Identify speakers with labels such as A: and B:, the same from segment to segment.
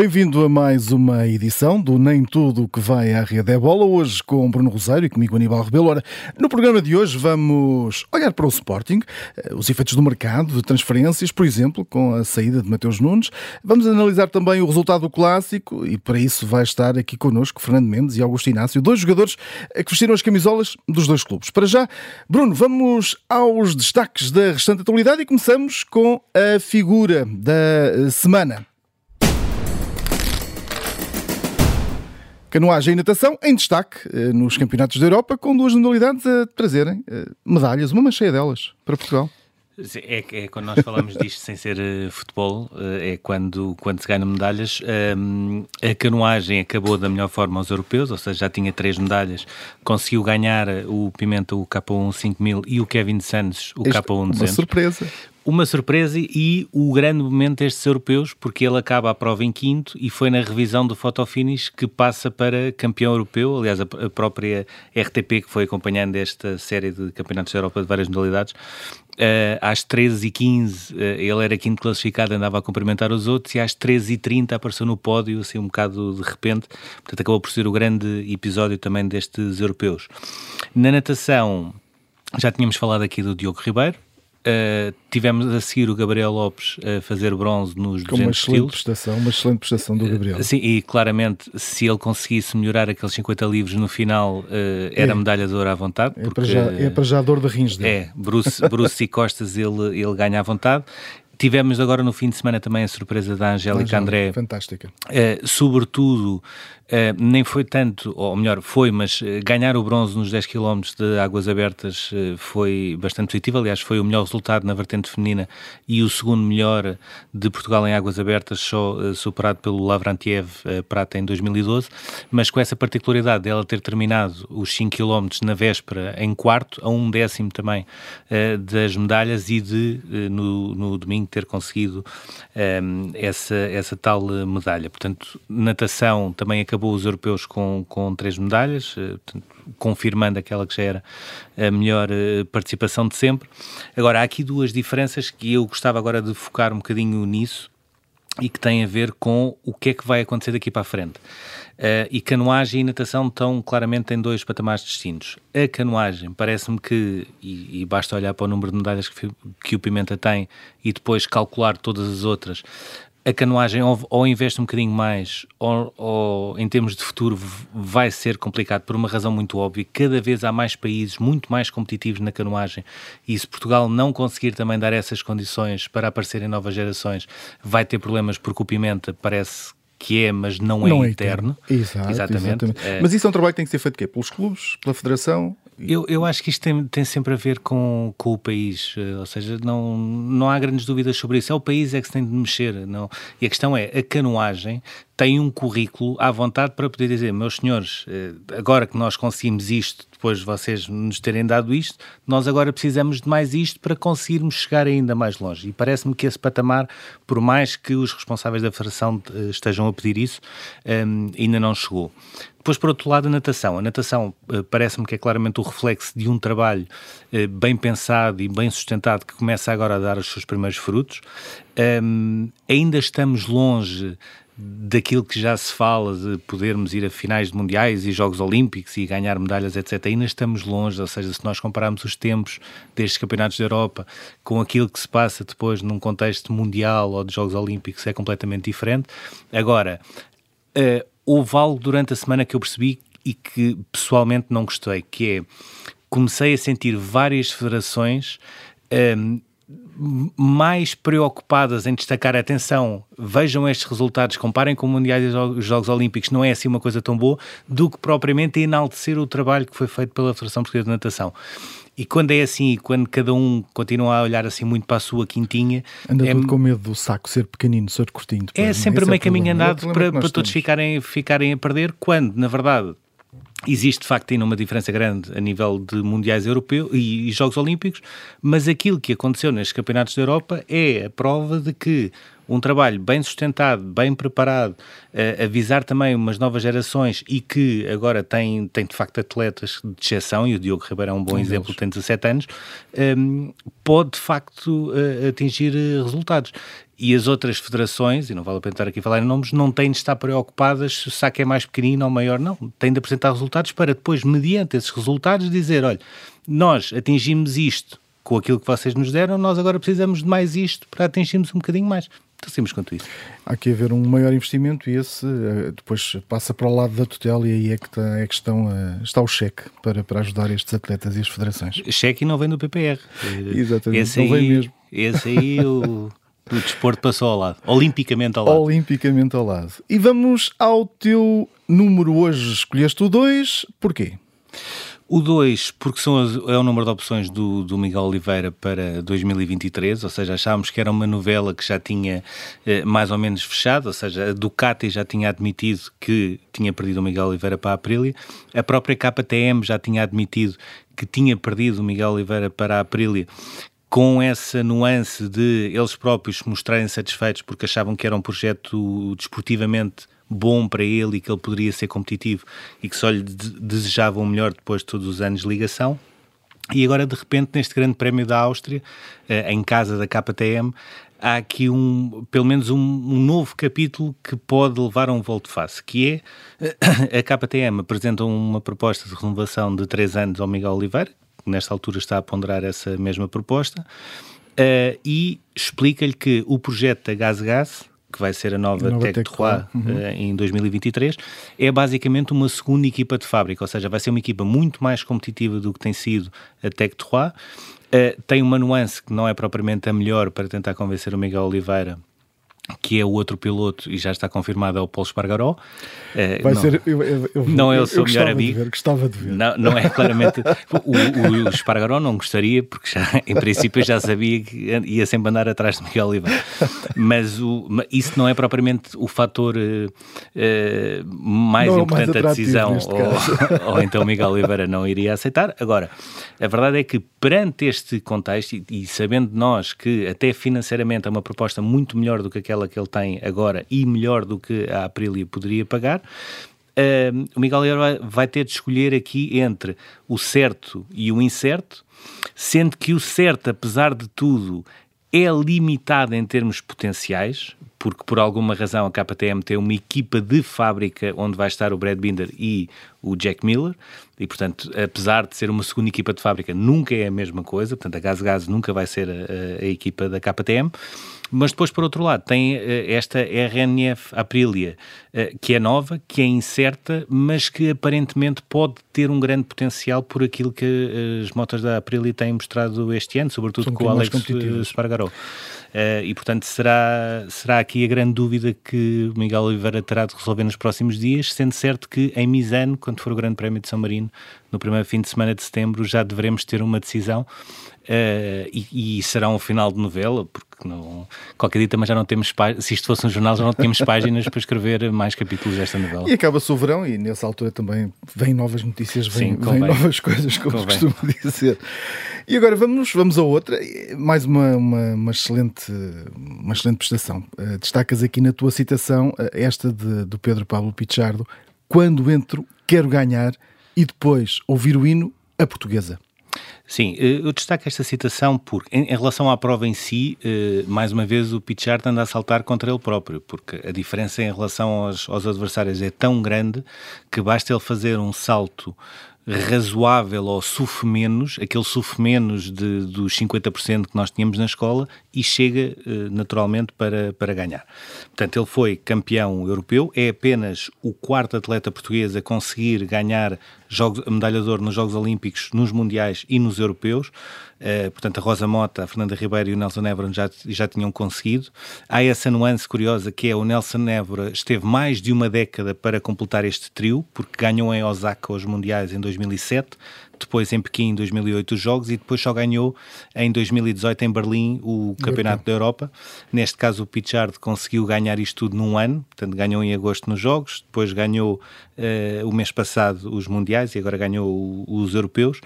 A: Bem-vindo a mais uma edição do Nem Tudo que vai à Rede é Bola, hoje com Bruno Rosário e comigo Aníbal Rebelo. Ora, no programa de hoje vamos olhar para o Sporting, eh, os efeitos do mercado, de transferências, por exemplo, com a saída de Mateus Nunes. Vamos analisar também o resultado do Clássico e para isso vai estar aqui connosco Fernando Mendes e Augusto Inácio, dois jogadores eh, que vestiram as camisolas dos dois clubes. Para já, Bruno, vamos aos destaques da restante atualidade e começamos com a figura da eh, semana. Canoagem e natação em destaque eh, nos campeonatos da Europa, com duas modalidades a trazerem eh, medalhas, uma cheia delas, para Portugal.
B: É, é, quando nós falamos disto sem ser uh, futebol, uh, é quando, quando se ganham medalhas. Um, a canoagem acabou da melhor forma aos europeus, ou seja, já tinha três medalhas, conseguiu ganhar o Pimenta o K1 5000 e o Kevin Santos o este, K1 200.
A: Uma surpresa
B: uma surpresa e o grande momento destes europeus, porque ele acaba a prova em quinto e foi na revisão do fotofinish que passa para campeão europeu. Aliás, a, própria RTP, que foi acompanhando esta série de campeonatos da Europa de várias modalidades, uh, às 13h15 uh, eh, ele era quinto classificado, andava a cumprimentar os outros, e às 13h30 apareceu no pódio, assim um bocado de repente. Portanto, acabou por ser o grande episódio também destes europeus. Na natação, já tínhamos falado aqui do Diogo Ribeiro, Uh, tivemos a seguir o Gabriel Lopes a fazer bronze nos Com 200
A: uma excelente prestação, uma excelente prestação do Gabriel. Uh,
B: sim, e claramente se ele conseguisse melhorar aqueles 50 livros no final, uh, era é. medalha de ouro à vontade.
A: É, para já, é para já dor de rins dele.
B: É, Bruce, Bruce e Costas ele, ele ganha à vontade. Tivemos agora no fim de semana também a surpresa da Angélica André.
A: Fantástica.
B: sobretudo Uh, nem foi tanto, ou melhor, foi, mas uh, ganhar o bronze nos 10 km de águas abertas uh, foi bastante positivo. Aliás, foi o melhor resultado na vertente feminina e o segundo melhor de Portugal em águas abertas, só superado pelo Lavrantiev Prata em 2012. Mas com essa particularidade dela ter terminado os 5 km na véspera em quarto, a um décimo também das medalhas e de, no, no domingo, ter conseguido essa, essa tal medalha. Portanto, natação também acabou acabou os europeus com, com três medalhas, eh, confirmando aquela que já era a melhor eh, participação de sempre. Agora, há aqui duas diferenças que eu gostava agora de focar um bocadinho nisso e que têm a ver com o que é que vai acontecer daqui para a frente. Uh, e canoagem e natação estão claramente em dois patamares distintos. A canoagem parece-me que, e, e, basta olhar para o número de medalhas que, que, o Pimenta tem e depois calcular todas as outras, a canoagem ou, ou, investe um bocadinho mais, ou, ou, em termos de futuro vai ser complicado por uma razão muito óbvia. Cada vez há mais países muito mais competitivos na canoagem e se Portugal não conseguir também dar essas condições para aparecerem novas gerações, vai ter problemas porque o Pimenta parece que é, mas não, não é, é, eterno.
A: eterno. Exato, exatamente. exatamente. É... Mas isso é um trabalho que tem que ser feito quê? pelos clubes, pela federação?
B: Eu, eu acho que isto tem, tem sempre a ver com, com o país, eh, ou seja, não, não há grandes dúvidas sobre isso. É o país é que se tem de mexer. Não. E a questão é, a canoagem tem um currículo à vontade para poder dizer, meus senhores, eh, agora que nós conseguimos isto, depois de vocês nos terem dado isto, nós agora precisamos de mais isto para conseguirmos chegar ainda mais longe. E parece-me que esse patamar, por mais que os responsáveis da Federação eh, estejam a pedir isso, um, ainda não chegou. Depois, por outro lado, a natação. A natação uh, parece-me que é claramente o reflexo de um trabalho bem pensado e bem sustentado que começa agora a dar os seus primeiros frutos. Um, ainda estamos longe daquilo que já se fala de podermos ir a finais de mundiais e Jogos Olímpicos e ganhar medalhas, etc., ainda estamos longe, ou seja, se nós compararmos os tempos destes campeonatos da Europa com aquilo que se passa depois num contexto mundial ou de Jogos Olímpicos é completamente diferente. Agora, uh, houve algo durante a semana que eu percebi e que pessoalmente não gostei, que é, comecei a sentir várias federações um, ehm, mais preocupadas em destacar a atenção, vejam estes resultados, comparem com o Mundiais e os Jogos Olímpicos, não é assim uma coisa tão boa, do que propriamente enaltecer o trabalho que foi feito pela Federação Portuguesa de Natação. E quando é assim, quando cada um continua a olhar assim muito para a sua quintinha.
A: Anda
B: é,
A: todo com medo do saco ser pequenino, ser curtinho.
B: Depois, é sempre meio é caminho andado é para, para todos ficarem, ficarem a perder, quando, na verdade, Existe de facto ainda uma diferença grande a nível de mundiais europeus e, e, Jogos Olímpicos, mas aquilo que aconteceu nestes campeonatos da Europa é a prova de que um trabalho bem sustentado, bem preparado, uh, avisar também umas novas gerações e que agora tem, tem de facto atletas de exceção, e o Diogo Ribeiro é um bom um exemplo, deles. tem 17 anos, um, ehm, pode de facto uh, atingir resultados e as outras federações, e não vale a pena estar aqui a falar em nomes, não têm de estar preocupadas se o saco é mais pequenino ou maior, não. Têm de apresentar resultados para depois, mediante esses resultados, dizer: olha, nós atingimos isto com aquilo que vocês nos deram, nós agora precisamos de mais isto para atingirmos um bocadinho mais. Tão simples quanto isso.
A: Há que haver um maior investimento e esse eh, depois passa para o lado da tutela e aí é que está, é que estão, eh, está o cheque para, para ajudar estes atletas e as federações.
B: Cheque não vem do PPR.
A: Exatamente, esse não aí, vem mesmo.
B: Esse aí o, o desporto passou ao lado, olimpicamente ao lado.
A: Olimpicamente ao lado. E vamos ao teu número hoje. Escolheste o 2, porquê?
B: O 2, porque são as, é o número de opções do, do, Miguel Oliveira para 2023, ou seja, achámos que era uma novela que já tinha eh, mais ou menos fechado, ou seja, a Ducati já tinha admitido que tinha perdido o Miguel Oliveira para a Aprilia, a própria KTM já tinha admitido que tinha perdido o Miguel Oliveira para a Aprilia, com essa nuance de eles próprios se mostrarem satisfeitos porque achavam que era um projeto desportivamente bom para ele e que ele poderia ser competitivo e que só lhe desejavam o melhor depois de todos os anos de ligação. E agora, de repente, neste Grande Prémio da Áustria, eh, em casa da KTM, há aqui um, pelo menos um, um, novo capítulo que pode levar a um volte-face, que é a KTM apresenta uma proposta de renovação de três anos ao Miguel Oliveira, nesta altura está a ponderar essa mesma proposta, uh, e explica-lhe que o projeto da Gaz Gas que vai ser a nova, a nova Tech, Tech 3 uhum. uh, em 2023, é basicamente uma segunda equipa de fábrica, ou seja, vai ser uma equipa muito mais competitiva do que tem sido a Tech 3. Uh, tem uma nuance que não é propriamente a melhor para tentar convencer o Miguel Oliveira que é o outro piloto e já está confirmado é o Paulo Espargaró.
A: Uh, Vai não, ser, eu, eu, eu,
B: não é o seu melhor amigo.
A: De ver, gostava de ver.
B: Não, não é claramente. o, o, o Espargaró não gostaria, porque já, em princípio já sabia que ia sempre andar atrás de Miguel Oliveira. Mas o, isso não é propriamente o fator uh, mais não, importante mais da decisão, ou, ou, então Miguel Oliveira não iria aceitar. Agora, a verdade é que perante este contexto, e, e sabendo nós que até financeiramente é uma proposta muito melhor do que aquela que ele tem agora e melhor do que a Aprilia poderia pagar, Uh, o Miguel Oliveira vai ter de escolher aqui entre o certo e o incerto, sendo que o certo, apesar de tudo, é limitado em termos potenciais, porque por alguma razão a KTM tem uma equipa de fábrica onde vai estar o Brad Binder e o Jack Miller, e portanto, apesar de ser uma segunda equipa de fábrica, nunca é a mesma coisa, portanto a Gaz Gaz nunca vai ser a, a equipa da KTM. Mas depois, por outro lado, tem uh, esta RNF Aprilia, uh, que é nova, que é incerta, mas que aparentemente pode ter um grande potencial por aquilo que as motos da Aprilia têm mostrado este ano, sobretudo São com o Alex Spargaró. E, portanto, será, será aqui a grande dúvida que o Miguel Oliveira terá de resolver nos próximos dias, sendo certo que em Misano, quando for o Grande Prémio de São Marino, no primeiro fim de semana de setembro, já devemos ter uma decisão Uh, e, e, será um final de novela, porque não, qualquer dia também já não temos se isto fosse um jornal já não tínhamos páginas para escrever mais capítulos desta novela.
A: E acaba-se o verão e nessa altura também vêm novas notícias, vêm, novas coisas, como convém. costumo dizer. E agora vamos, vamos a outra, mais uma, uma, uma excelente, uma excelente prestação. Uh, destacas aqui na tua citação uh, esta de, do Pedro Pablo Pichardo, quando entro, quero ganhar e depois ouvir o hino, a portuguesa.
B: Sim, eh, eu destaco esta citação porque, em, relação à prova em si, eh, mais uma vez o Pichard anda a saltar contra ele próprio, porque a diferença em relação aos, aos adversários é tão grande que basta ele fazer um salto razoável ou sufre menos, aquele sufre menos de, dos 50% que nós tínhamos na escola e chega uh, naturalmente para, para ganhar. Portanto, ele foi campeão europeu, é apenas o quarto atleta português a conseguir ganhar jogos, medalha de ouro nos Jogos Olímpicos, nos Mundiais e nos Europeus. Uh, portanto, a Rosa Mota, a Fernanda Ribeiro e o Nelson Évora já, já tinham conseguido. Há essa nuance curiosa que é o Nelson Évora esteve mais de uma década para completar este trio, porque ganhou em Osaka os Mundiais em 2007, depois em Pequim em 2008 os Jogos e depois só ganhou em 2018 em Berlim o Campeonato da Europa. Neste caso o Pichard conseguiu ganhar isto tudo num ano, portanto ganhou em agosto nos Jogos, depois ganhou uh, o mês passado os Mundiais e agora ganhou os Europeus.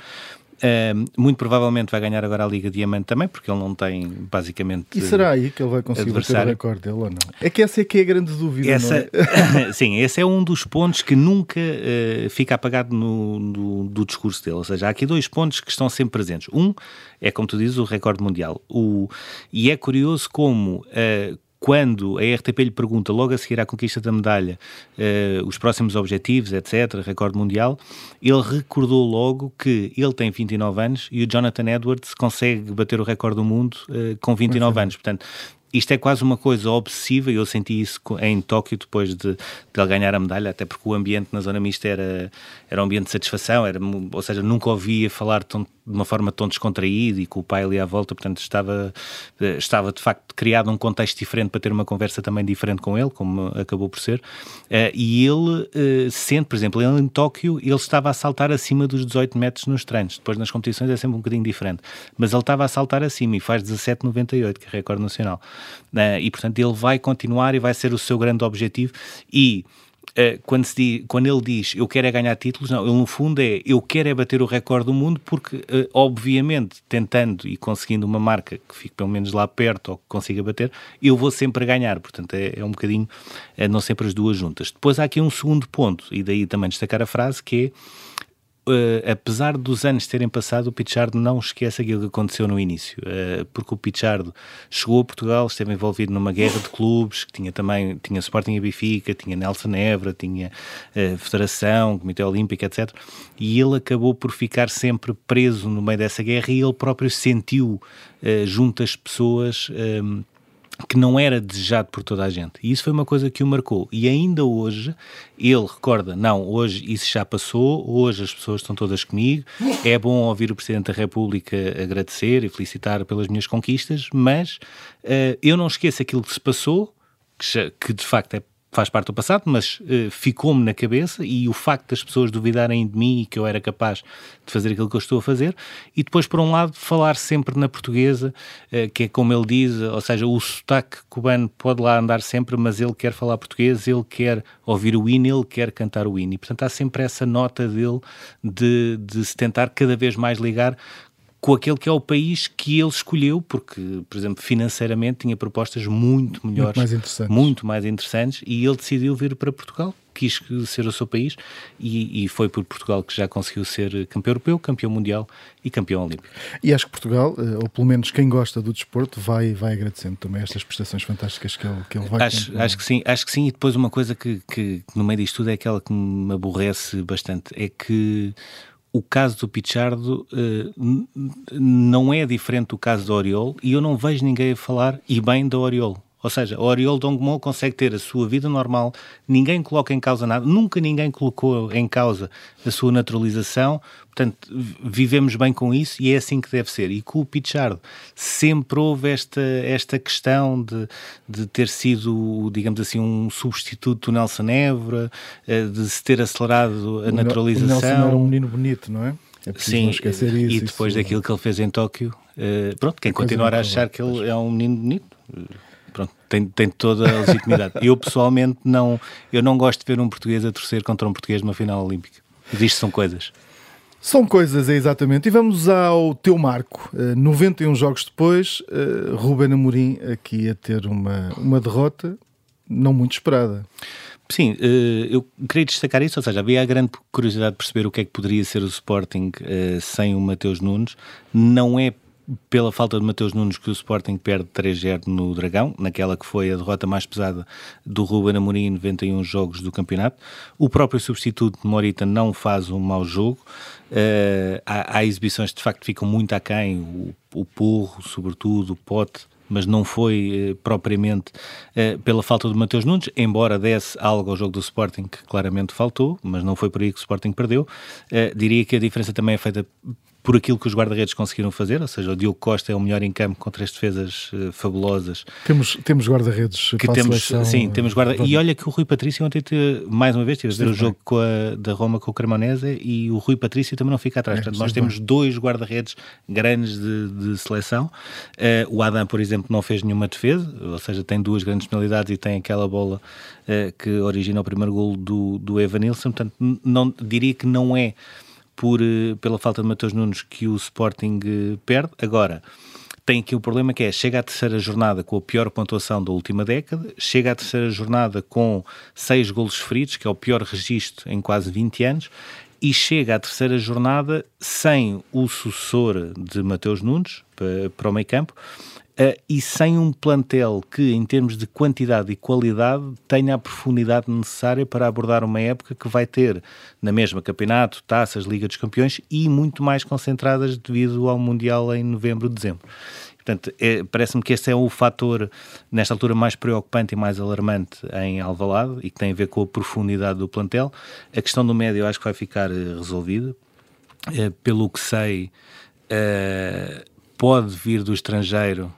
B: Uh, muito provavelmente vai ganhar agora a Liga Diamante também, porque ele não tem basicamente.
A: E será aí que ele vai conseguir bater o recorde dele ou não? É que essa é que é a grande dúvida.
B: Essa,
A: é?
B: sim, esse é um dos pontos que nunca uh, fica apagado no, no, do discurso dele. Ou seja, há aqui dois pontos que estão sempre presentes. Um é, como tu dizes, o recorde mundial. O, e é curioso como. Uh, quando a RTP lhe pergunta, logo a seguir à conquista da medalha, uh, os próximos objetivos, etc., recorde mundial, ele recordou logo que ele tem 29 anos e o Jonathan Edwards consegue bater o recorde do mundo uh, com 29 anos. Portanto, isto é quase uma coisa obsessiva e eu senti isso em Tóquio depois de, de ele ganhar a medalha, até porque o ambiente na zona mista era, era um ambiente de satisfação, era, ou seja, nunca ouvia falar tão, de uma forma tão descontraída e com o pai ali à volta, portanto estava, eh, estava de facto criado um contexto diferente para ter uma conversa também diferente com ele, como acabou por ser, uh, e ele uh, sente, por exemplo, ele em Tóquio, ele estava a saltar acima dos 18 metros nos treinos, depois nas competições é sempre um bocadinho diferente, mas ele estava a saltar acima e faz 17,98, que é recorde nacional, e portanto ele vai continuar e vai ser o seu grande objetivo. E quando, diz, quando, ele diz eu quero é ganhar títulos, não, ele no fundo é eu quero é bater o recorde do mundo porque, uh, obviamente, tentando e conseguindo uma marca que fique pelo menos lá perto ou que consiga bater, eu vou sempre ganhar. Portanto, é, é um bocadinho, é, não sempre as duas juntas. Depois há aqui um segundo ponto, e daí também destacar a frase que é Uh, apesar dos anos terem passado, o Pichardo não esquece aquilo que aconteceu no início, uh, porque o Pichardo chegou a Portugal, esteve envolvido numa guerra de clubes, que tinha também, tinha Sporting e Benfica, tinha Nelson Évora, tinha uh, Federação, Comitê Olímpico, etc. E ele acabou por ficar sempre preso no meio dessa guerra e ele próprio sentiu, junto às pessoas, que não era desejado por toda a gente. E isso foi uma coisa que o marcou. E ainda hoje ele recorda: não, hoje isso já passou, hoje as pessoas estão todas comigo. É bom ouvir o Presidente da República agradecer e felicitar pelas minhas conquistas, mas uh, eu não esqueço aquilo que se passou, que, que de facto é faz parte do passado, mas uh, ficou-me na cabeça e o facto das pessoas duvidarem de mim e que eu era capaz de fazer aquilo que eu estou a fazer, e depois, por um lado, falar sempre na portuguesa, uh, que é como ele diz, ou seja, o sotaque cubano pode lá andar sempre, mas ele quer falar português, ele quer ouvir o hino, ele quer cantar o hino, e portanto há sempre essa nota dele de, de se tentar cada vez mais ligar com aquele que é o país que ele escolheu, porque, por exemplo, financeiramente tinha propostas muito melhores,
A: muito mais interessantes,
B: muito mais interessantes e ele decidiu vir para Portugal, quis ser o seu país e, e, foi por Portugal que já conseguiu ser campeão europeu, campeão mundial e campeão olímpico.
A: E acho que Portugal, eh, ou pelo menos quem gosta do desporto, vai, vai agradecendo também estas prestações fantásticas que ele, que ele vai
B: acho, acho que sim, acho que sim, e depois uma coisa que, que no meio disto tudo é aquela que me aborrece bastante, é que o caso do Pichardo uh, não é diferente do caso do Oriol e eu não vejo ninguém a falar e bem do Oriol. Ou seja, o Oriol Dongmo consegue ter a sua vida normal, ninguém coloca em causa nada, nunca ninguém colocou em causa a sua naturalização, portanto, vivemos bem com isso e é assim que deve ser. E com o Pichardo sempre houve esta, esta questão de, de ter sido, digamos assim, um substituto do Nelson Évora, eh, de se ter acelerado a naturalização. O
A: Nelson era um menino bonito, não é?
B: É Sim, isso, e depois isso, daquilo que ele fez em Tóquio, uh, pronto, quem continuar a achar que ele é um menino bonito, pronto, tem, tem toda a legitimidade. eu pessoalmente não, eu não gosto de ver um português a torcer contra um português numa final olímpica. Isto são coisas.
A: São coisas, é exatamente. E vamos ao teu marco. Uh, eh, 91 jogos depois, uh, Ruben Amorim aqui a ter uma, uma derrota não muito esperada.
B: Sim, uh, eu queria destacar isso, ou seja, havia a grande curiosidade de perceber o que é que poderia ser o Sporting sem o Mateus Nunes. Não é pela falta de Mateus Nunes que o Sporting perde 3-0 no Dragão, naquela que foi a derrota mais pesada do Ruben Amorim em 91 jogos do campeonato. O próprio substituto de Morita não faz um mau jogo. Uh, há, há, exibições que de facto ficam muito aquém, o, o Porro, sobretudo, o Pote, mas não foi eh, propriamente eh, pela falta de Mateus Nunes, embora desse algo ao jogo do Sporting que claramente faltou, mas não foi por aí que o Sporting perdeu. Eh, diria que a diferença também é feita por aquilo que os guarda-redes conseguiram fazer, ou seja, o Diogo Costa é o melhor em campo com três defesas uh, fabulosas.
A: Temos, temos guarda-redes
B: que temos, seleção, Sim, temos guarda E olha que o Rui Patrício ontem, te, mais uma vez, tive a ver o jogo a, da Roma com o Cremonese e o Rui Patrício também não fica atrás. É, Portanto, nós temos bem. dois guarda-redes grandes de, de seleção. Uh, o Adam, por exemplo, não fez nenhuma defesa, ou seja, tem duas grandes penalidades e tem aquela bola uh, que origina o primeiro gol do, do Evan Nilsson. Portanto, não, diria que não é por, pela falta de Mateus Nunes que o Sporting perde. Agora, tem aqui o problema que é, chega à terceira jornada com a pior pontuação da última década, chega à terceira jornada com seis golos feridos, que é o pior registro em quase 20 anos, e chega à terceira jornada sem o sucessor de Mateus Nunes para, para o meio campo, Uh, e sem um plantel que, em termos de quantidade e qualidade, tenha a profundidade necessária para abordar uma época que vai ter, na mesma campeonato, taças, Liga dos Campeões e muito mais concentradas devido ao Mundial em novembro, dezembro. Portanto, é, parece-me que esse é o fator, nesta altura, mais preocupante e mais alarmante em Alvalade e que tem a ver com a profundidade do plantel. A questão do médio eu acho que vai ficar uh, resolvida. Uh, pelo que sei, pode vir do estrangeiro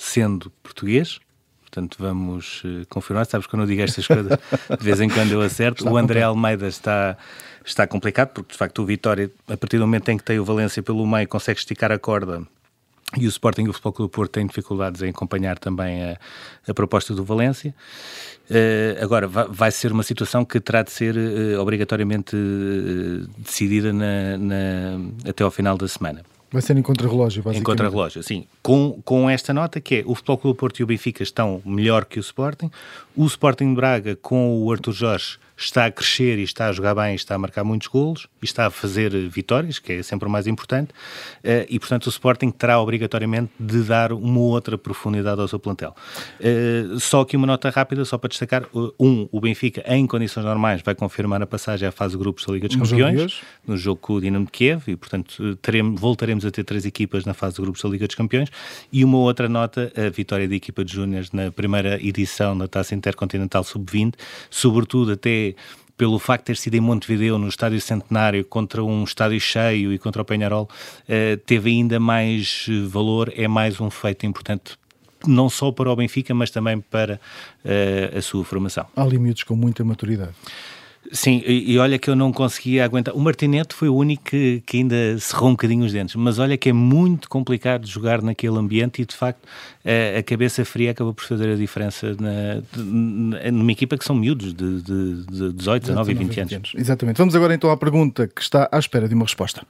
B: sendo português. Portanto, vamos uh, confirmar. Sabes, quando eu digo estas coisas, de vez em quando eu acerto. Está o André Almeida está, está complicado, porque de facto o Vitória, a partir do momento em que tem o Valência pelo meio, consegue esticar a corda e o Sporting e o Futebol Clube Porto têm dificuldades em acompanhar também a, a proposta do Valência. Uh, agora, vai, vai, ser uma situação que terá de ser uh, obrigatoriamente uh, decidida na, na, até ao final da semana.
A: Vai ser em contrarrelógio, basicamente.
B: Em contrarrelógio, sim. Com, com esta nota que é o Futebol Clube Porto e o Benfica estão melhor que o Sporting. O Sporting de Braga com o Arthur Jorge está a crescer e está a jogar bem, está a marcar muitos golos e está a fazer vitórias, que é sempre o mais importante, eh, e portanto o Sporting terá obrigatoriamente de dar uma outra profundidade ao seu plantel. Eh, só aqui uma nota rápida, só para destacar: um, o Benfica, em condições normais, vai confirmar a passagem à fase de grupos da Liga dos Campeões, no jogo com o Dinamo de Kiev, e portanto teremos, voltaremos a ter três equipas na fase de grupos da Liga dos Campeões, e uma outra nota, a vitória da equipa de Júniors na primeira edição da Taça Intercontinental Sub-20, sobretudo até pelo facto de ter sido em Montevideo, no Estádio Centenário, contra um estádio cheio e contra o Penharol, uh, teve ainda mais valor, é mais um feito importante não só para o Benfica, mas também para uh, a sua formação.
A: Há limites com muita maturidade.
B: Sim, e, e, olha que eu não conseguia aguentar. O Martinete foi o único que, que, ainda cerrou um bocadinho os dentes, mas olha que é muito complicado jogar naquele ambiente e de facto a, a cabeça fria acaba por fazer a diferença na, na, numa equipa que são miúdos de, de, de 18, 19 e 20, 20 anos. anos.
A: Exatamente. Vamos agora então à pergunta que está à espera de uma resposta.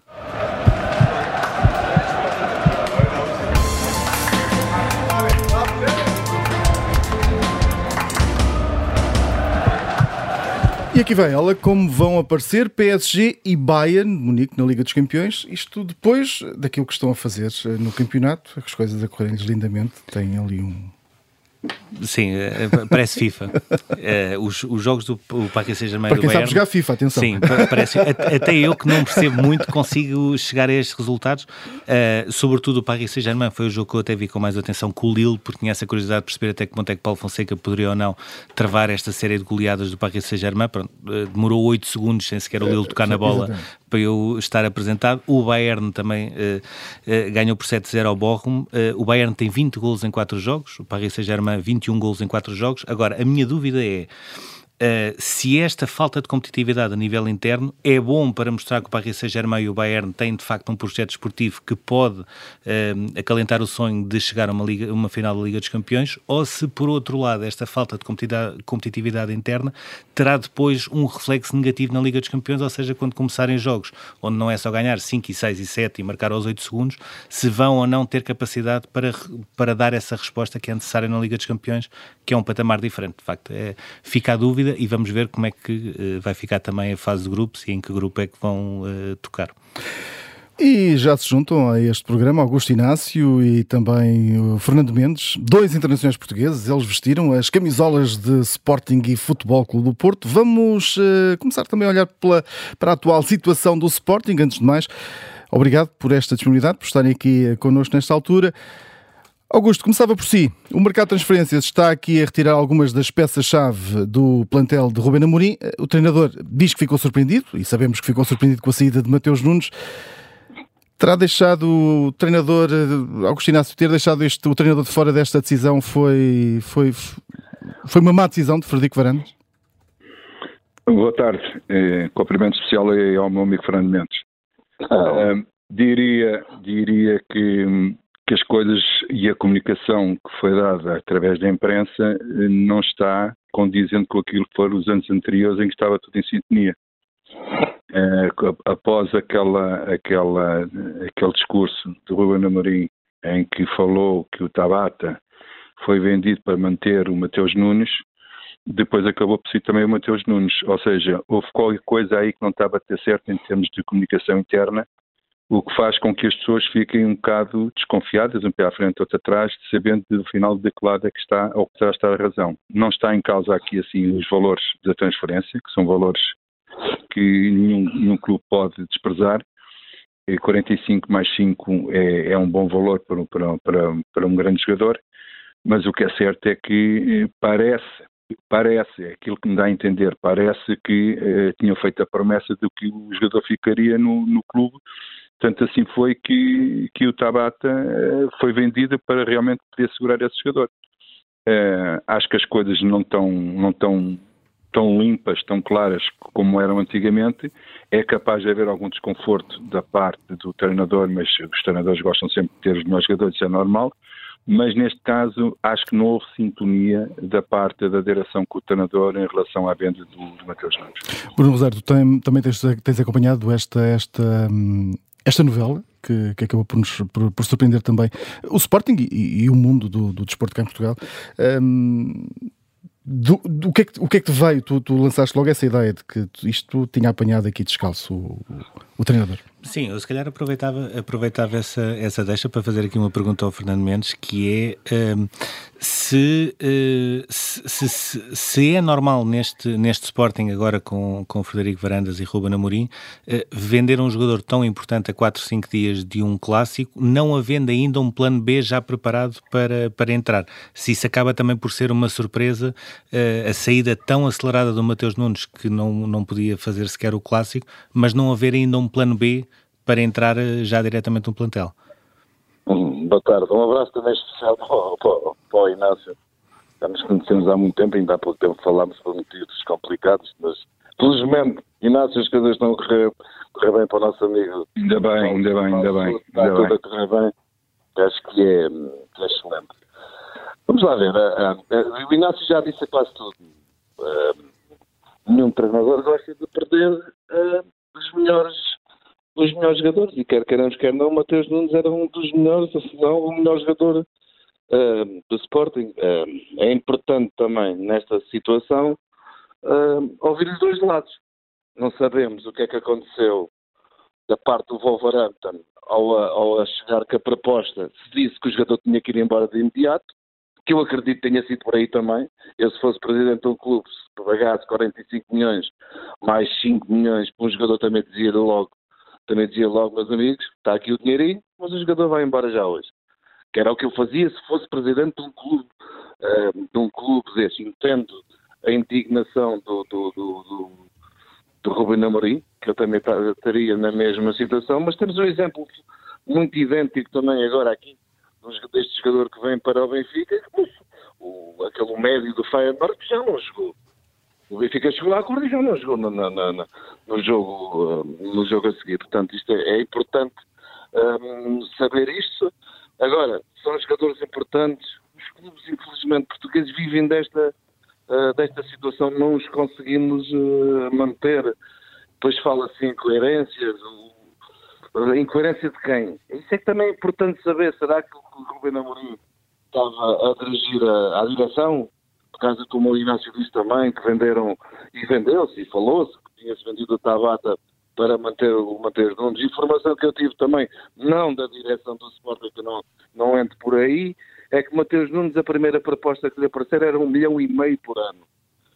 A: E aqui vem? Ela, como vão aparecer PSG e Bayern, Munique, na Liga dos Campeões, isto depois daquilo que estão a fazer eh, no campeonato, as coisas a correrem-lhes lindamente, têm ali um,
B: Sim, eh, parece FIFA. Eh, os, os jogos do Paris Saint-Germain
A: Para quem sabe jogar FIFA, atenção.
B: Sim, parece, até eu que não percebo muito consigo chegar a estes resultados. Uh, sobretudo o Paris Saint-Germain foi o jogo que eu até vi com mais atenção com o Lille, porque tinha essa curiosidade de perceber até que ponto é que Paulo Fonseca poderia ou não travar esta série de goleadas do Paris Saint-Germain. Uh, demorou 8 segundos sem sequer o Lille tocar na bola para eu estar apresentado. O Bayern também uh, ganhou por 7-0 ao Bochum. o Bayern tem 20 golos em 4 jogos, o Paris Saint-Germain 21 golos em 4 jogos. Agora, a minha dúvida é Uh, se esta falta de competitividade a nível interno é bom para mostrar que o Paris Saint-Germain e o Bayern têm de facto um projeto esportivo que pode uh, acalentar o sonho de chegar a uma, liga, uma final da Liga dos Campeões, ou se por outro lado esta falta de competitividade interna terá depois um reflexo negativo na Liga dos Campeões, ou seja, quando começarem jogos onde não é só ganhar 5 e 6 e 7 e marcar aos 8 segundos, se vão ou não ter capacidade para, para dar essa resposta que é necessária na Liga dos Campeões, que é um patamar diferente. De facto, é, fica a dúvida e vamos ver como é que uh, vai ficar também a fase de grupos e em que grupo é que vão uh, tocar.
A: E já se juntam a este programa Augusto Inácio e também o Fernando Mendes, dois internacionais portugueses. Eles vestiram as camisolas de Sporting e Futebol Clube do Porto. Vamos uh, começar também a olhar pela, para a atual situação do Sporting. Antes de mais, obrigado por esta disponibilidade, por estarem aqui connosco nesta altura. Augusto, começava por si. O mercado de transferências está aqui a retirar algumas das peças-chave do plantel de Rubén Amorim. O treinador diz que ficou surpreendido, e sabemos que ficou surpreendido com a saída de Mateus Nunes. Terá deixado o treinador, eh, Augusto Inácio, ter deixado este, o treinador de fora desta decisão foi, foi, foi uma má decisão de Frederico Varandas?
C: Boa tarde. Eh, cumprimento especial ao meu amigo Fernando Mendes. Uh, diria, diria que que as coisas e a comunicação que foi dada através da imprensa eh, não está condizente com aquilo que foram os anos anteriores em que estava tudo em sintonia. Uh, após aquela, aquela, aquele discurso de Ruben Amorim em que falou que o Tabata foi vendido para manter o Mateus Nunes, depois acabou por si também o Mateus Nunes. Ou seja, houve qualquer coisa aí que não estava a ter certo em termos de comunicação interna, o que faz com que as pessoas fiquem um bocado desconfiadas, um pé à frente, outro atrás, sabendo no final de que lado é que está ou que terá estar a razão. Não está em causa aqui assim os valores da transferência, que são valores que nenhum, nenhum clube pode desprezar. 45 mais 5 é, é um bom valor para, para, para, para um grande jogador, mas o que é certo é que parece, parece, é aquilo que me dá a entender, parece que eh, tinham feito a promessa de que o jogador ficaria no, no clube, tanto assim foi que, que o Tabata eh, foi vendido para realmente poder segurar esse jogador. Eh, acho que as coisas não estão, não estão tão limpas, tão claras como eram antigamente, é capaz de haver algum desconforto da parte do treinador, mas os treinadores gostam sempre de ter os melhores jogadores, isso é normal, mas neste caso acho que não houve sintonia da parte da direção com o treinador em relação à venda do, do Mateus Nunes.
A: Bruno Rosário, tem, também tens, tens, acompanhado esta, esta, esta novela que, que, acabou por nos por, por, surpreender também o Sporting e, e o mundo do, do desporto cá em Portugal. Um, do, do, o, que é que, o que é que te veio? Tu, tu lançaste logo essa ideia de que isto tinha apanhado aqui descalço o, o, o treinador.
B: Sim, eu se calhar aproveitava, aproveitava essa, essa deixa para fazer aqui uma pergunta ao Fernando Mendes, que é um, se, uh, se, se, se, é normal neste, neste Sporting, agora com, com Frederico Varandas e Ruben Amorim, uh, vender um jogador tão importante a 4, 5 dias de um clássico, não havendo ainda um plano B já preparado para, para entrar. Se isso acaba também por ser uma surpresa, uh, a saída tão acelerada do Mateus Nunes, que não, não podia fazer sequer o clássico, mas não haver ainda um plano B para entrar eh, já diretamente no plantel.
D: Hum, boa tarde, um abraço também especial para, para, para o Inácio. Já nos conhecemos há muito tempo, ainda há pouco tempo falámos por motivos complicados, mas felizmente, Inácio, as coisas estão a correr, correr bem para o nosso amigo.
C: Ainda bem, ainda bem, ainda bem.
D: Está ainda tudo bem. a correr bem. Acho que é, que é excelente. Vamos lá ver. Uh, uh, o Inácio já disse quase tudo. Uh, nenhum treinador gosta de perder os melhores os melhores jogadores e quer queiramos, quer não, Mateus Nunes era um dos melhores, se não o melhor jogador uh, do Sporting. Uh, é importante também nesta situação uh, ouvir os dois lados. Não sabemos o que é que aconteceu da parte do Wolverhampton ao, ao chegar com a proposta, se disse que o jogador tinha que ir embora de imediato, que eu acredito que tenha sido por aí também. Eu, se fosse presidente de um clube, se pagasse 45 milhões mais 5 milhões para um jogador, também dizia logo também dizia logo, meus amigos, está aqui o dinheirinho, mas o jogador vai embora já hoje. Que era o que eu fazia se fosse presidente de um clube, uh, de um clube desse. Entendo a indignação do, do, do, do, do Rubem Amorim, que eu também estaria na mesma situação, mas temos um exemplo muito idêntico também agora aqui, deste jogador que vem para o Benfica, o, aquele médio do Feyenoord que já não jogou. O Benfica chegou à cor e já não jogou no, no, no, no jogo, uh, no jogo a seguir. Portanto, isto é, é importante um, saber isto. Agora, são jogadores importantes. Os clubes, infelizmente, portugueses vivem desta, uh, desta situação. Não os conseguimos uh, manter. Depois fala-se em incoerências. Incoerência de quem? Isso é que também é importante saber. Será que o Rubén Amorim estava a dirigir a, à direção? Causa, como o Inácio disse também, que venderam, e vendeu-se, e falou-se, que tinha-se vendido a Tabata para manter o Mateus Nunes. Informação que eu tive também, não da direção do Sporting, que não, não entre por aí, é que Mateus Nunes, a primeira proposta que lhe apareceu era um milhão e meio por ano.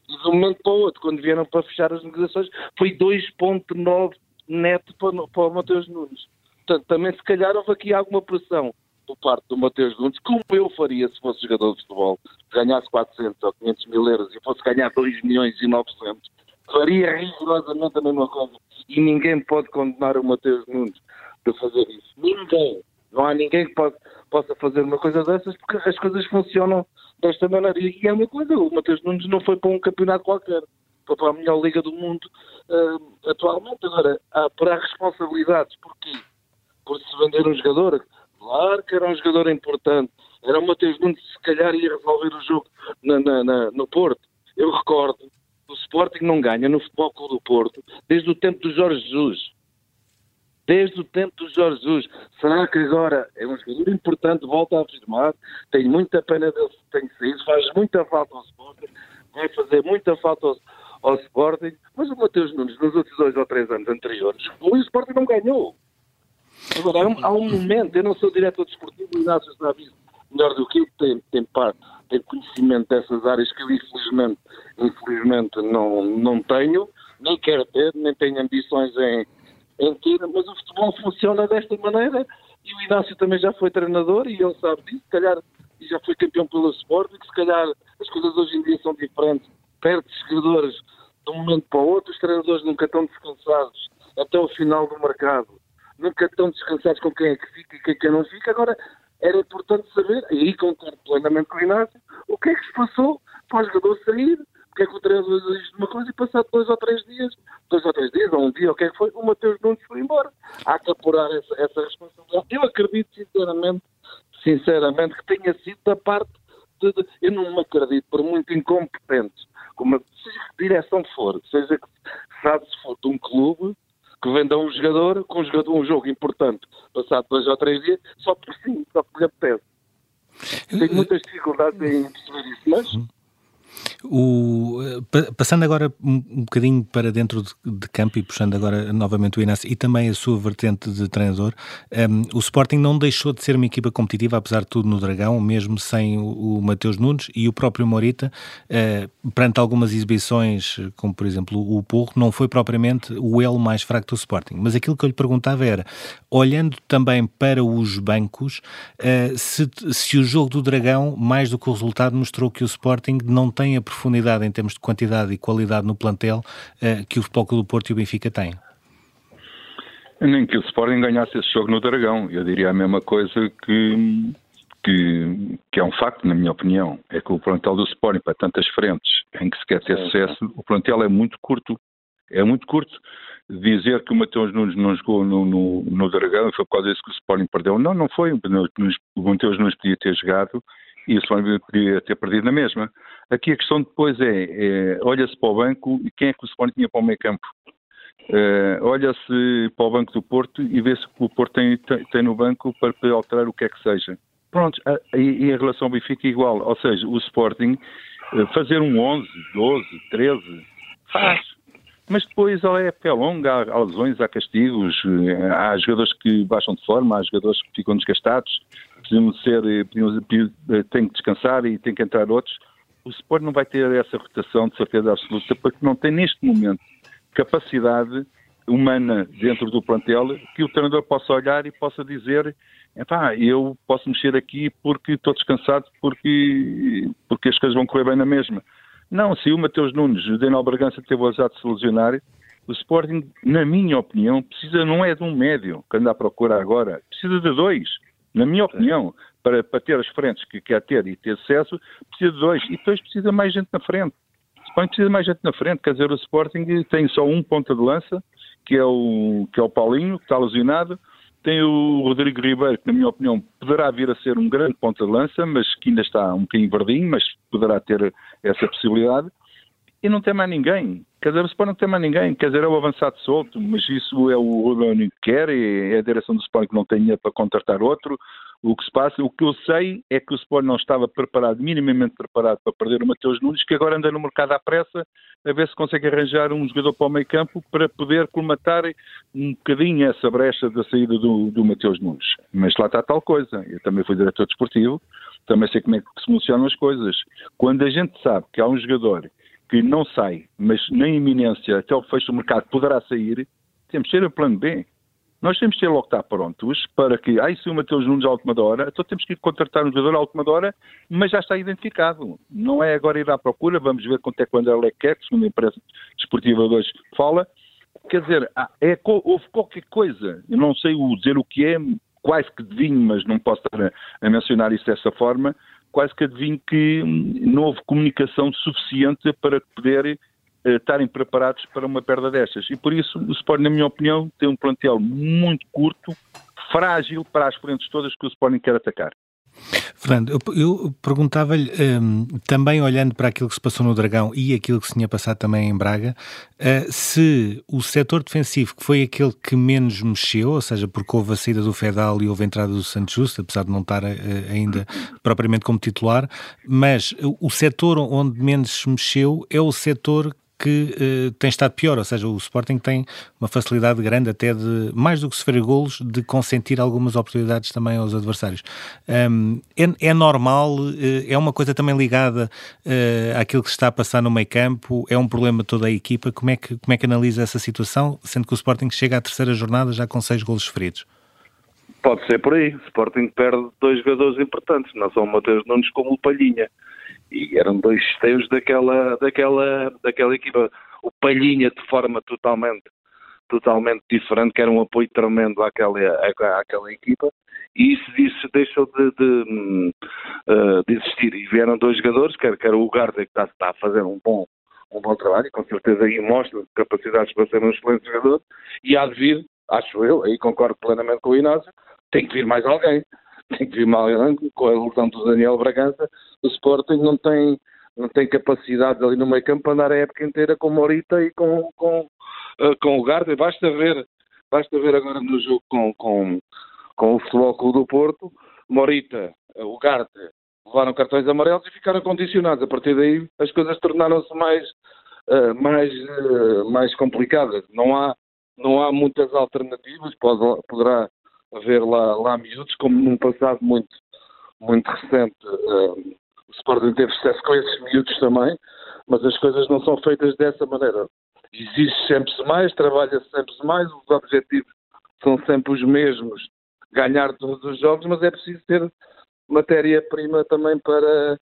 D: De um momento para o outro, quando vieram para fechar as negociações, foi 2.9 neto para, para o Mateus Nunes. Portanto, também se calhar houve aqui alguma pressão por parte do Mateus Nunes, como eu faria se fosse jogador de futebol, ganhasse 400 ou 500 mil euros e fosse ganhar 2 milhões e 900, faria rigorosamente a mesma coisa. E ninguém pode condenar o Mateus Nunes de fazer isso. Ninguém. Não há ninguém que pode, possa fazer uma coisa dessas porque as coisas funcionam desta maneira. E é uma coisa, o Mateus Nunes não foi para um campeonato qualquer, foi para a melhor liga do mundo uh, atualmente. Agora, há, para responsabilidades, porquê? Por se vender um jogador Claro que era um jogador importante. Era o Mateus Nunes, se calhar ia resolver o jogo na, na, na, no Porto. Eu recordo O Sporting não ganha no Futebol Clube do Porto desde o tempo do Jorge Jesus. Desde o tempo do Jorge Jesus. Será que agora é um jogador importante, volta a afirmar, tenho muita pena dele ter saído, faz muita falta ao Sporting, vai fazer muita falta ao, ao Sporting, mas o Mateus Nunes, nos outros dois ou três anos anteriores, o Sporting não ganhou. Agora, há um, momento, eu não sou diretor desportivo, o Inácio sabe melhor do que eu, tem, tem, tem conhecimento dessas áreas que eu, infelizmente, infelizmente não, não tenho, nem quero ter, nem tenho ambições em, em ter, mas o futebol funciona desta maneira e o Inácio também já foi treinador e ele sabe disso, se calhar, e já foi campeão pelo Sporting, se calhar as coisas hoje em dia são diferentes, perde jogadores de um momento para o outro, os treinadores nunca estão descansados até o final do mercado, nunca estão descansados com quem é que fica e quem é não fica, agora era importante saber, e aí concordo plenamente com o Inácio, o que é que se passou para o jogador sair, porque é que o treinador diz uma coisa e passado dois ou três dias, dois ou três dias, ou um dia, o que é que foi, o Mateus Nunes foi embora. Há que apurar essa, essa responsabilidade. Eu acredito sinceramente, sinceramente, que tenha sido da parte de, de, eu não me acredito, por muito incompetentes, como que direção for, seja que sabe se for de um clube, que venda um jogador com um, jogador, um jogo importante, passado dois ou três dias, só por sim, só por lhe apetece. Tenho muitas dificuldades em perceber isso, mas uhum.
B: O, passando agora um, bocadinho para dentro de, de, campo e puxando agora novamente o Inácio e também a sua vertente de treinador, um, o Sporting não deixou de ser uma equipa competitiva, apesar de tudo, no Dragão, mesmo sem o, o Mateus Nunes e o próprio Morita, uh, perante algumas exibições, como por exemplo o Porro, não foi propriamente o elo mais fraco do Sporting. Mas aquilo que eu lhe perguntava era, olhando também para os bancos, uh, se, se o jogo do Dragão, mais do que o resultado, mostrou que o Sporting não tem a profundidade em termos de quantidade e qualidade no plantel uh, que o Futebol Clube do Porto e o Benfica têm.
C: Nem que o Sporting ganhasse esse jogo no Dragão. Eu diria a mesma coisa que, que, que, é um facto, na minha opinião. É que o plantel do Sporting, para tantas frentes em que se quer ter sucesso, o plantel é muito curto. É muito curto. Dizer que o Mateus Nunes não jogou no, no, no Dragão foi por causa disso que o Sporting perdeu. Não, não foi. O Mateus Nunes podia ter jogado e o Sporting podia ter perdido na mesma. Aqui a questão depois é, é olha-se para o banco e quem é que o Sporting tinha para o meio campo? Uh, olha-se para o banco do Porto e vê-se que o Porto tem, tem, tem, no banco para poder alterar o que é que seja. Pronto, e, em relação ao Benfica igual, ou seja, o Sporting uh, fazer um 11, 12, 13, faz. Mas depois a época é longa, há, há lesões, há castigos, eh, há jogadores que baixam de forma, há jogadores que ficam desgastados, de ser, precisam, têm que descansar e têm que entrar outros o Sport não vai ter essa rotação de certeza absoluta porque não tem neste momento capacidade humana dentro do plantel que o treinador possa olhar e possa dizer eu posso mexer aqui porque estou descansado, porque, porque as coisas vão correr bem na mesma. Não, se o Mateus Nunes, o Daniel Bragança teve o azar de se lesionar, o Sporting, na minha opinião, precisa não é de um médio que anda à procura agora, precisa de dois, na minha opinião para, para ter as frentes que quer ter e ter sucesso, precisa de dois. E depois precisa mais gente na frente. O Sporting precisa mais gente na frente. Quer dizer, o Sporting tem só um ponta de lança, que é o, que é o Paulinho, que está lesionado. Tem o Rodrigo Ribeiro, que na minha opinião poderá vir a ser um grande ponta de lança, mas que ainda está um bocadinho verdinho, mas poderá ter essa possibilidade. E não tem mais ninguém. Quer dizer, o Sporting não tem mais ninguém. Quer dizer, é o avançado solto, mas isso é o Rubem que quer, é a direção do Sporting que não tem dinheiro para contratar outro. O que se passa, o que eu sei é que o Sport não estava preparado, minimamente preparado para perder o Mateus Nunes, que agora anda no mercado à pressa a ver se consegue arranjar um jogador para o meio campo para poder colmatar um bocadinho essa brecha da saída do, do Mateus Nunes. Mas lá está tal coisa. Eu também fui diretor desportivo, também sei como é que se funcionam as coisas. Quando a gente sabe que há um jogador que não sai, mas na iminência, até o fecho do mercado, poderá sair, temos que ter o plano B. Nós temos que ter logo estar prontos para que, ai, se o Mateus Nunes à última hora, então temos que contratar um jogador à última hora, mas já está identificado. Não é agora ir à procura, vamos ver quanto é que o André Lequer, segundo a imprensa desportiva hoje fala. Quer dizer, é, houve qualquer coisa, eu não sei dizer o que é, quase que adivinho, mas não posso estar a, a mencionar isso dessa forma, quase que adivinho que não houve comunicação suficiente para poder eh, estarem preparados para uma perda destas. E por isso o Sporting, na minha opinião, tem um plantel muito curto, frágil para as frentes todas que o Sporting quer atacar.
B: Fernando, eu, eu perguntava-lhe, um, também olhando para aquilo que se passou no Dragão e aquilo que se tinha passado também em Braga, uh, se o setor defensivo, que foi aquele que menos mexeu, ou seja, porque houve a saída do Fedal e houve a entrada do Santos Justo, apesar de não estar uh, ainda propriamente como titular, mas o setor onde menos mexeu é o setor que uh, tem estado pior, ou seja, o Sporting tem uma facilidade grande até de, mais do que sofrer golos, de consentir algumas oportunidades também aos adversários. Um, é, é, normal, uh, é uma coisa também ligada uh, àquilo que se está a passar no meio campo, é um problema de toda a equipa, como é, que, como é que analisa essa situação, sendo que o Sporting chega à terceira jornada já com seis golos sofridos?
D: Pode ser por aí, o Sporting perde dois jogadores importantes, não são o Mateus Nunes como o Palhinha e eram dois esteios daquela, daquela, daquela equipa. O Palhinha de forma totalmente, totalmente diferente, que era um apoio tremendo àquela, àquela equipa, e isso, isso deixou de, de, uh, de, existir. E vieram dois jogadores, quer, quer o Garda, que está, está, a fazer um bom, um bom trabalho, e com certeza aí mostra capacidades para ser um excelente jogador, e há de vir, acho eu, aí concordo plenamente com o Inácio, tem que vir mais alguém tem que vir mal com a lesão do Daniel Bragança, o Sporting não tem, não tem capacidade ali no meio campo para andar a época inteira com Morita e com, com, uh, com o Garde. Basta ver, basta ver agora no jogo com, com, com o Futebol Clube do Porto, Morita, o Garde levaram cartões amarelos e ficaram condicionados. A partir daí as coisas tornaram-se mais, uh, mais, uh, mais complicadas. Não há, não há muitas alternativas, pode, poderá haver lá, lá miúdos, como num passado muito, muito recente uh, o Sporting teve sucesso com esses miúdos também, mas as coisas não são feitas dessa maneira. Existe sempre mais, trabalha-se sempre mais, os objetivos são sempre os mesmos, ganhar todos os jogos, mas é preciso ter matéria-prima também para,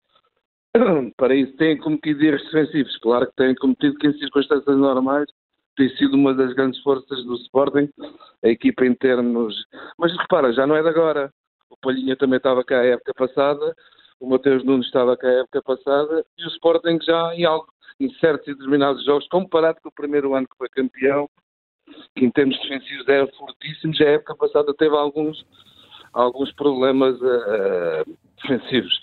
D: para isso. Têm cometido erros defensivos, claro que têm cometido que em circunstâncias normais tem sido uma das grandes forças do Sporting, a equipa em termos. Mas repara, já não é de agora. O Palhinha também estava cá a época passada, o Mateus Nunes estava cá a época passada e o Sporting já em, algo, em certos e determinados jogos, comparado com o primeiro ano que foi campeão, que em termos defensivos era fortíssimo, já a época passada teve alguns, alguns problemas uh, defensivos.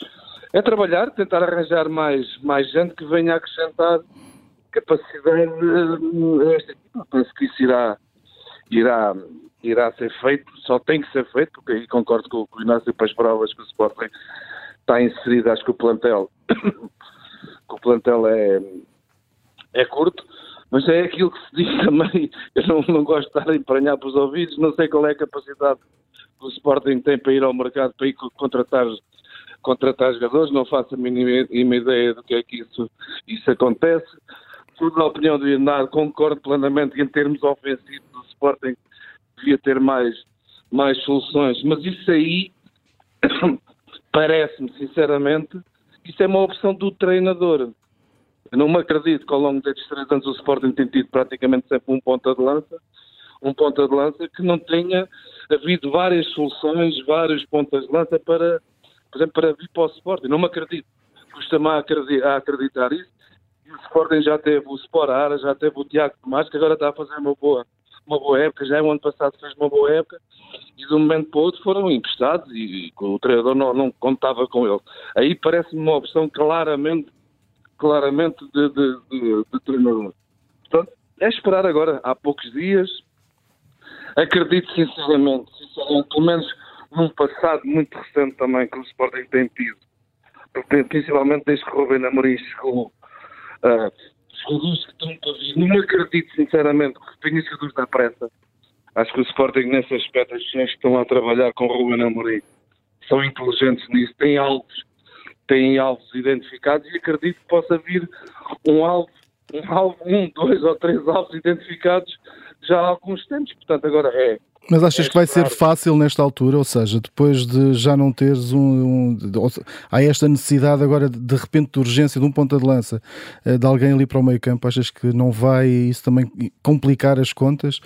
D: É trabalhar, tentar arranjar mais, mais gente que venha acrescentar capacidade a esta equipa. Penso que isso irá, irá, irá ser feito, só tem que ser feito, porque aí concordo com o Inácio as provas que o Sporting está inserido, acho que o plantel, que o plantel é, é curto, mas é aquilo que se diz também, eu não, não gosto de estar a empranhar para os ouvidos, não sei qual é a capacidade que o Sporting tem para ir ao mercado, para ir contratar contratar jogadores, não faço a mínima ideia do que é que isso, isso acontece tudo a opinião do Inácio, concordo plenamente que em termos ofensivos o Sporting devia ter mais, mais soluções, mas isso aí parece-me, sinceramente, isso é uma opção do treinador. Eu não me acredito que ao longo destes três anos o Sporting tem tido praticamente sempre um ponta de lança, um ponta de lança que não tenha havido várias soluções, vários pontas de lança para, por exemplo, para vir para o Sporting. Não me acredito. Custa-me a acreditar isso o Sporting já teve o Sporara, já teve o Tiago Tomás, que agora está a fazer uma boa, uma boa época, já o ano passado fez uma boa época, e de um momento para o outro foram emprestados e, e o treinador não, não contava com ele. Aí parece-me uma opção claramente, claramente de, de, de, de treinador. Portanto, é esperar agora, há poucos dias, acredito sinceramente, sinceramente, pelo menos num passado muito recente também que o Sporting tem tido, principalmente desde que o Rubem Amorim chegou Uh, jogadores que estão para vir. Não acredito, sinceramente, que tenha jogadores da pressa. Acho que o Sporting, nesse aspecto, as pessoas que estão a trabalhar com o Ruben Amorim são inteligentes nisso, têm alvos, têm alvos identificados e acredito que possa vir um alvo, um alvo, um, dois ou três alvos identificados já há alguns tempos. Portanto, agora é
A: mas achas é que vai ser fácil nesta altura? Ou seja, depois de já não teres um. um de, há esta necessidade agora de, de repente de urgência de um ponta de lança uh, de alguém ali para o meio campo. Achas que não vai isso também complicar as contas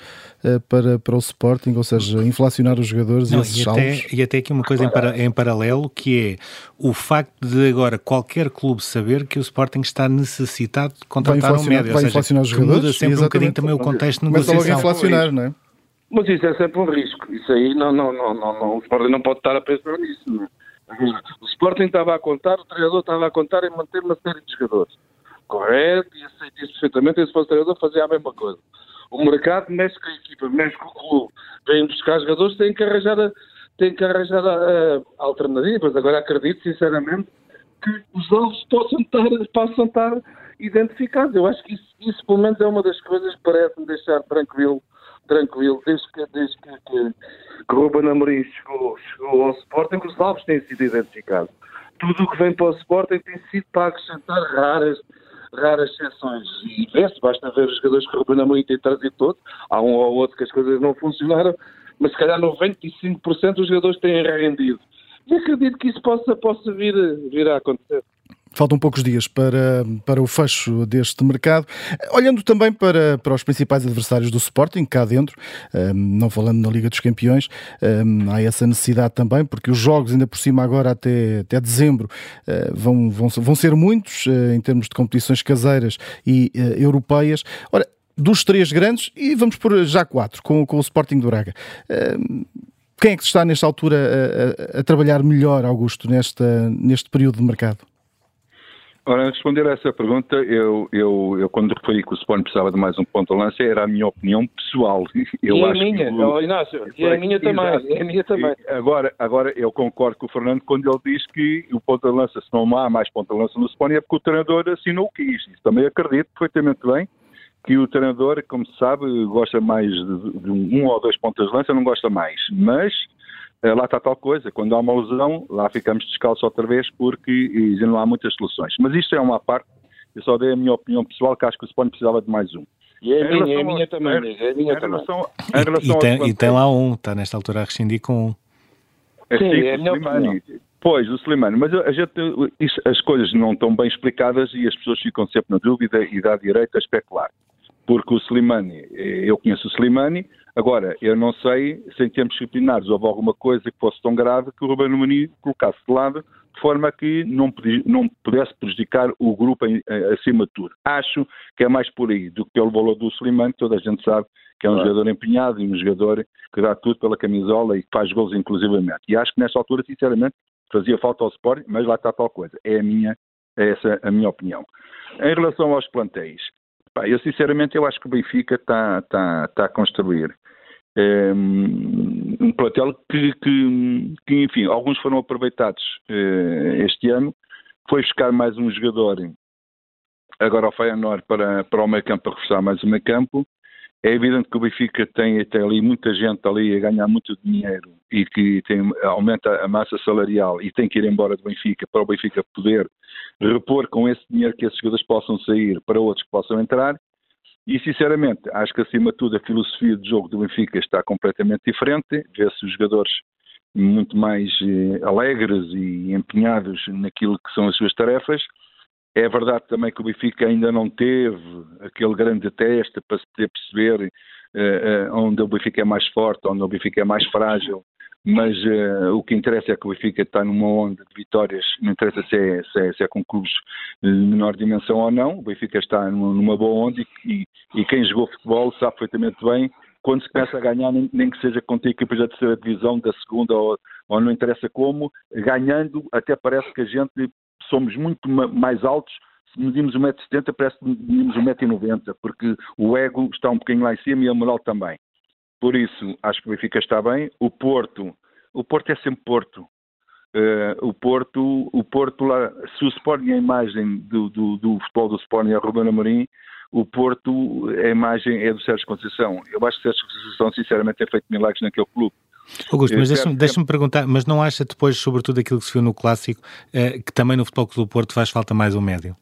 A: uh, para, para o Sporting? Ou seja, inflacionar os jogadores não, e esses
B: e até, e até aqui uma coisa em, para, em paralelo que é o facto de agora qualquer clube saber que o Sporting está necessitado de contratar um médio.
A: Vai ou seja, os jogadores.
B: muda sempre um bocadinho também o contexto de negociação.
A: Começa logo a inflacionar, não é?
D: Mas isso é sempre um risco. Isso aí não, não, não, não, não. o Sporting não pode estar a pensar nisso. Não. É? O Sporting estava a contar, o treinador estava a contar em manter uma série de jogadores. Correto, e aceito isso perfeitamente, e se fosse o treinador fazia a mesma coisa. O mercado mexe com a equipa, mexe com o clube, vem buscar jogadores, tem que arranjar, a, que arranjar a, a alternativas. Agora acredito, sinceramente, que os alvos possam estar, possam estar identificados. Eu acho que isso, isso, pelo menos, é uma das coisas que parece-me deixar tranquilo, tranquilo, desde que, desde que, que, que Ruben Amorim chegou, chegou ao Sporting, os alvos têm sido identificados. Tudo o que vem para o Sporting tem sido para acrescentar raras, raras exceções. E vê-se, basta ver os jogadores que o Ruben Amorim tem trazido todos. Há um ou outro que as coisas não funcionaram, mas se calhar 95% dos jogadores têm rendido. E acredito que isso possa, possa vir, vir a acontecer.
A: Faltam poucos dias para, para o fecho deste mercado. Olhando também para, para os principais adversários do Sporting, cá dentro, um, não falando na Liga dos Campeões, um, há essa necessidade também, porque os jogos, ainda por cima, agora até, até dezembro, uh, vão, vão, vão ser muitos uh, em termos de competições caseiras e uh, europeias. Ora, dos três grandes, e vamos por já quatro, com, com o Sporting do Braga. Quem é que está nesta altura a, a, a trabalhar melhor, Augusto, nesta, neste período de mercado?
C: Ora, a responder a essa pergunta, eu, eu, eu quando referi que o Sporting precisava de mais um ponto de lança, era a minha opinião pessoal.
D: Eu e a minha, que, oh, Inácio, e a minha também, é a minha também.
C: Agora, agora, eu concordo com o Fernando quando ele diz que o ponto de lança, se não há mais ponto de lança no Sporting, é porque o treinador assinou o que quis. Isso também acredito perfeitamente bem que o treinador, como se sabe, gosta mais de, de um ou dois pontos de lança, não gosta mais. Mas lá está tal coisa. Quando há uma lesão, lá ficamos descalços outra vez porque já não há muitas soluções. Mas isto é uma parte, eu só dei a minha opinião pessoal que acho que o Sporting precisava de mais um.
D: E é, a minha, é minha também. É minha em relação,
B: em relação e, tem, e tem lá um, está nesta altura a rescindir com um.
C: É, Sim, é a minha opinião. Pois, o Slimani, mas a gente, isso, as coisas não estão bem explicadas e as pessoas ficam sempre na dúvida e dá direito a especular. Porque o Slimani, eh, eu conheço o Slimani, Agora, eu não sei se em termos disciplinares houve alguma coisa que fosse tão grave que o Ruben Amorim colocasse de lado de forma que não, não pudesse prejudicar o grupo em, acima de tudo. Acho que é mais por aí do que pelo valor do Slimani, toda a gente sabe que é um claro. jogador empenhado e um jogador que dá tudo pela camisola e que faz gols inclusivamente. E acho que nesta altura, sinceramente, fazia falta ao Sport, mas lá está tal coisa. É a minha, é essa a minha opinião. Em relação aos plantéis, eu sinceramente eu acho que o Benfica está, está, está a construir um plantel que, que, que, enfim, alguns foram aproveitados uh, este ano. Foi buscar mais um jogador agora ao Feyenoord para, para o meio campo, para reforçar mais o meio campo. É evidente que o Benfica tem até ali muita gente ali a ganhar muito dinheiro e que tem, aumenta a massa salarial e tem que ir embora do Benfica para o Benfica poder repor com esse dinheiro que esses jogadores possam sair para outros que possam entrar. E, sinceramente, acho que, acima de tudo, a filosofia de jogo do Benfica está completamente diferente. Vê-se os jogadores muito mais eh, alegres e empenhados naquilo que são as suas tarefas. É verdade também que o Benfica ainda não teve aquele grande teste para se perceber eh, eh onde o Benfica é mais forte, onde o Benfica é mais frágil mas uh, o que interessa é que o Benfica está numa onda de vitórias, não interessa se é, se é, se é com clubes de menor dimensão ou não, o Benfica está numa boa onda e, e, e quem jogou futebol sabe perfeitamente bem quando se começa a ganhar, nem, nem que seja contra equipas da terceira divisão, da segunda, ou, ou, não interessa como, ganhando, até parece que a gente somos muito mais altos. Se medimos 1,70m, parece que medimos 1,90m, porque o ego está um bocadinho lá em cima e a moral também. Por isso, acho que o Benfica está bem. O Porto, o Porto é sempre Porto. Uh, o Porto, o Porto lá, se o Sporting é a imagem do, do, do futebol do Sporting é o Amorim, o Porto, a imagem é do Sérgio Conceição. Eu acho que o Sérgio Conceição, sinceramente, tem feito milagres naquele clube.
B: Augusto, mas deixa-me deixa perguntar, mas não acha depois, sobretudo aquilo que se viu no Clássico, eh, que também no Futebol Clube do Porto faz falta mais um médio?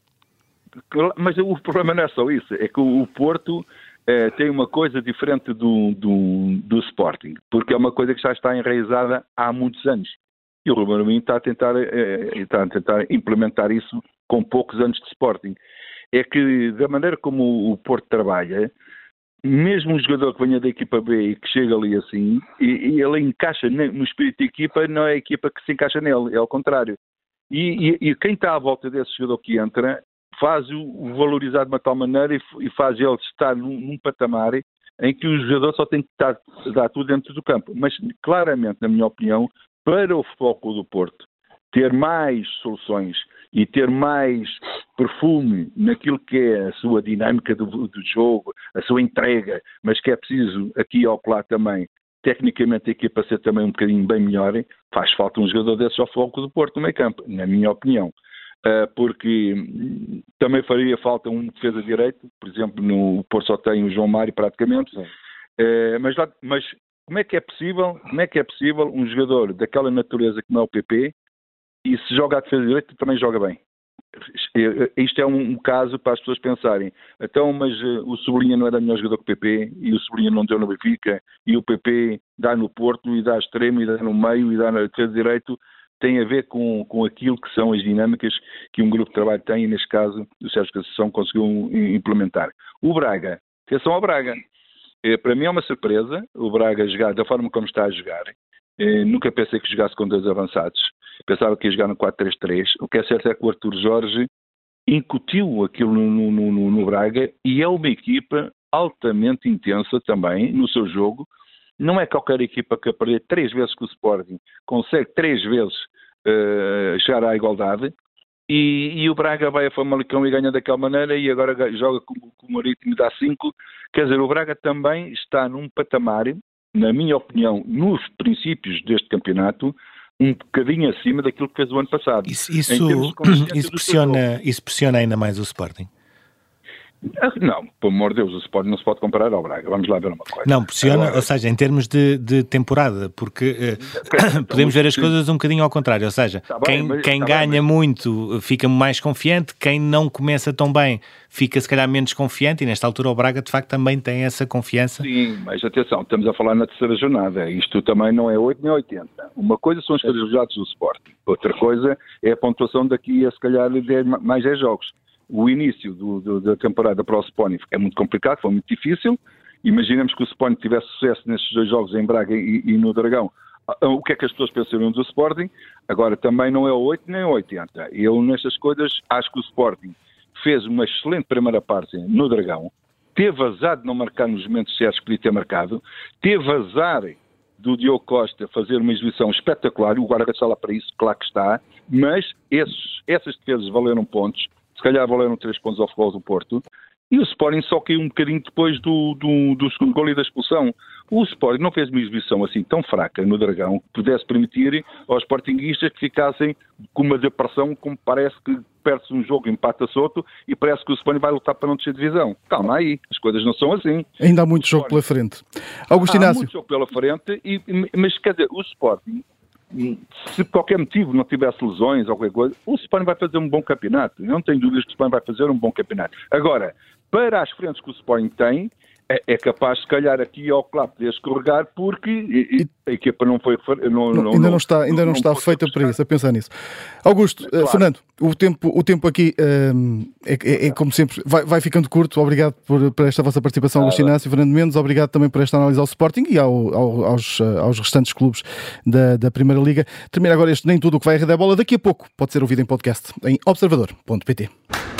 C: Mas o problema não é só isso, é que o Porto é, tem uma coisa diferente do, do, do, Sporting, porque é uma coisa que já está enraizada há muitos anos. E o Ruben Amorim está a tentar, é, está a tentar implementar isso com poucos anos de Sporting. É que, da maneira como o Porto trabalha, mesmo um jogador que venha da equipa B e que chega ali assim, e ele encaixa no espírito da equipa, não é a equipa que se encaixa nele, é ao contrário. E, e, e, quem está à volta desse jogador que entra faz-o valorizar de uma tal maneira e, e faz ele estar num, num, patamar em que o jogador só tem que estar, dar tudo dentro do campo. Mas, claramente, na minha opinião, para o Clube do Porto, ter mais soluções e ter mais perfume naquilo que é a sua dinâmica do, do jogo, a sua entrega, mas que é preciso aqui ao lá também tecnicamente a equipa ser também um bocadinho bem melhor, faz falta um jogador desses ao foco do Porto no meio campo, na minha opinião. Uh, porque também faria falta um defesa direito, por exemplo, no Porto só tem o João Mário praticamente, uh, mas, lá, mas como é que é possível, como é que é possível um jogador daquela natureza como é o PP e se joga a defesa direita também joga bem? Isto é um, um, caso para as pessoas pensarem. Então, mas uh, o Sublinha não era melhor jogador que o PP, e o Sublinha não deu no Benfica, e o PP dá no Porto, e dá extremo, e dá no meio, e dá na defesa direito, tem a ver com, com aquilo que são as dinâmicas que um grupo de trabalho tem, e neste caso o Sérgio Conceição conseguiu implementar. O Braga, atenção ao Braga. É, para mim é uma surpresa o Braga jogar da forma como está a jogar. É, nunca pensei que jogasse com dois avançados. Pensava que ia jogar no 4-3-3. O que é certo é que o Arthur Jorge incutiu aquilo no, no, no, no Braga e é uma equipa altamente intensa também no seu jogo. Não é qualquer equipa que a perder três vezes com o Sporting consegue três vezes uh, chegar à igualdade. E, e, o Braga vai a Famalicão e ganha daquela maneira e agora joga com, com o Marítimo e dá 5. Quer dizer, o Braga também está num patamar, na minha opinião, nos princípios deste campeonato, um bocadinho acima daquilo que fez o ano passado.
B: Isso, isso, isso pressiona, isso pressiona ainda mais o Sporting?
C: Não, pelo amor de Deus, o Sporting não se pode comparar ao Braga. Vamos lá ver uma coisa.
B: Não, pressiona, Agora, ou seja, em termos de, de temporada, porque uh, podemos ver as coisas um bocadinho ao contrário. Ou seja, tá quem, bem, quem tá ganha bem, muito fica mais confiante, quem não começa tão bem fica se calhar menos confiante, e nesta altura o Braga de facto também tem essa confiança.
C: Sim, mas atenção, estamos a falar na terceira jornada. Isto também não é 8 nem 80. Uma coisa são os resultados do Sporting, outra coisa é a pontuação daqui a se calhar 10, mais 10 jogos o início do, do, da temporada para o Sporting é muito complicado, foi muito difícil. Imaginemos que o Sporting tivesse sucesso nestes dois jogos em Braga e, e no Dragão. Ah, o que é que as pessoas pensariam do Sporting? Agora, também não é 8 nem 80. Eu, nestas coisas, acho que o Sporting fez uma excelente primeira parte no Dragão, teve azar de não marcar nos momentos certos que podia ter marcado, teve azar do Diogo Costa fazer uma exibição espetacular, o guarda está lá para isso, claro que está, mas esses, essas defesas valeram pontos, se calhar valeram três pontos ao futebol do Porto, e o Sporting só caiu um bocadinho depois do, do, do segundo gol e da expulsão. O Sporting não fez uma exibição assim tão fraca no Dragão que pudesse permitir aos Sportinguistas que ficassem com uma depressão como parece que perde-se um jogo, empata-se outro e parece que o Sporting vai lutar para não descer divisão. Calma aí, as coisas não são assim.
A: Ainda há muito jogo pela frente.
C: Augusto Há muito jogo pela frente, e, mas quer dizer, o Sporting se por qualquer motivo não tivesse lesões ou qualquer coisa, o Sporting vai fazer um bom campeonato. Eu não tenho dúvidas que o Sporting vai fazer um bom campeonato. Agora, para as frentes que o Sporting tem, é, é, capaz, se calhar, aqui ao claro poder escorregar, porque e, a equipa não foi.
A: Não, não, ainda não está, ainda não, está feita para isso, a pensar nisso. Augusto, é, claro. uh, Fernando, o tempo, o tempo aqui uh, é, é, é, como sempre, vai, vai, ficando curto. Obrigado por, por esta vossa participação, Augusto Inácio, Fernando Mendes. Obrigado também por esta análise ao Sporting e ao, ao, aos, uh, aos restantes clubes da, da Primeira Liga. Termina agora este Nem Tudo o que vai a Rede Bola. Daqui a pouco pode ser ouvido em podcast em observador.pt.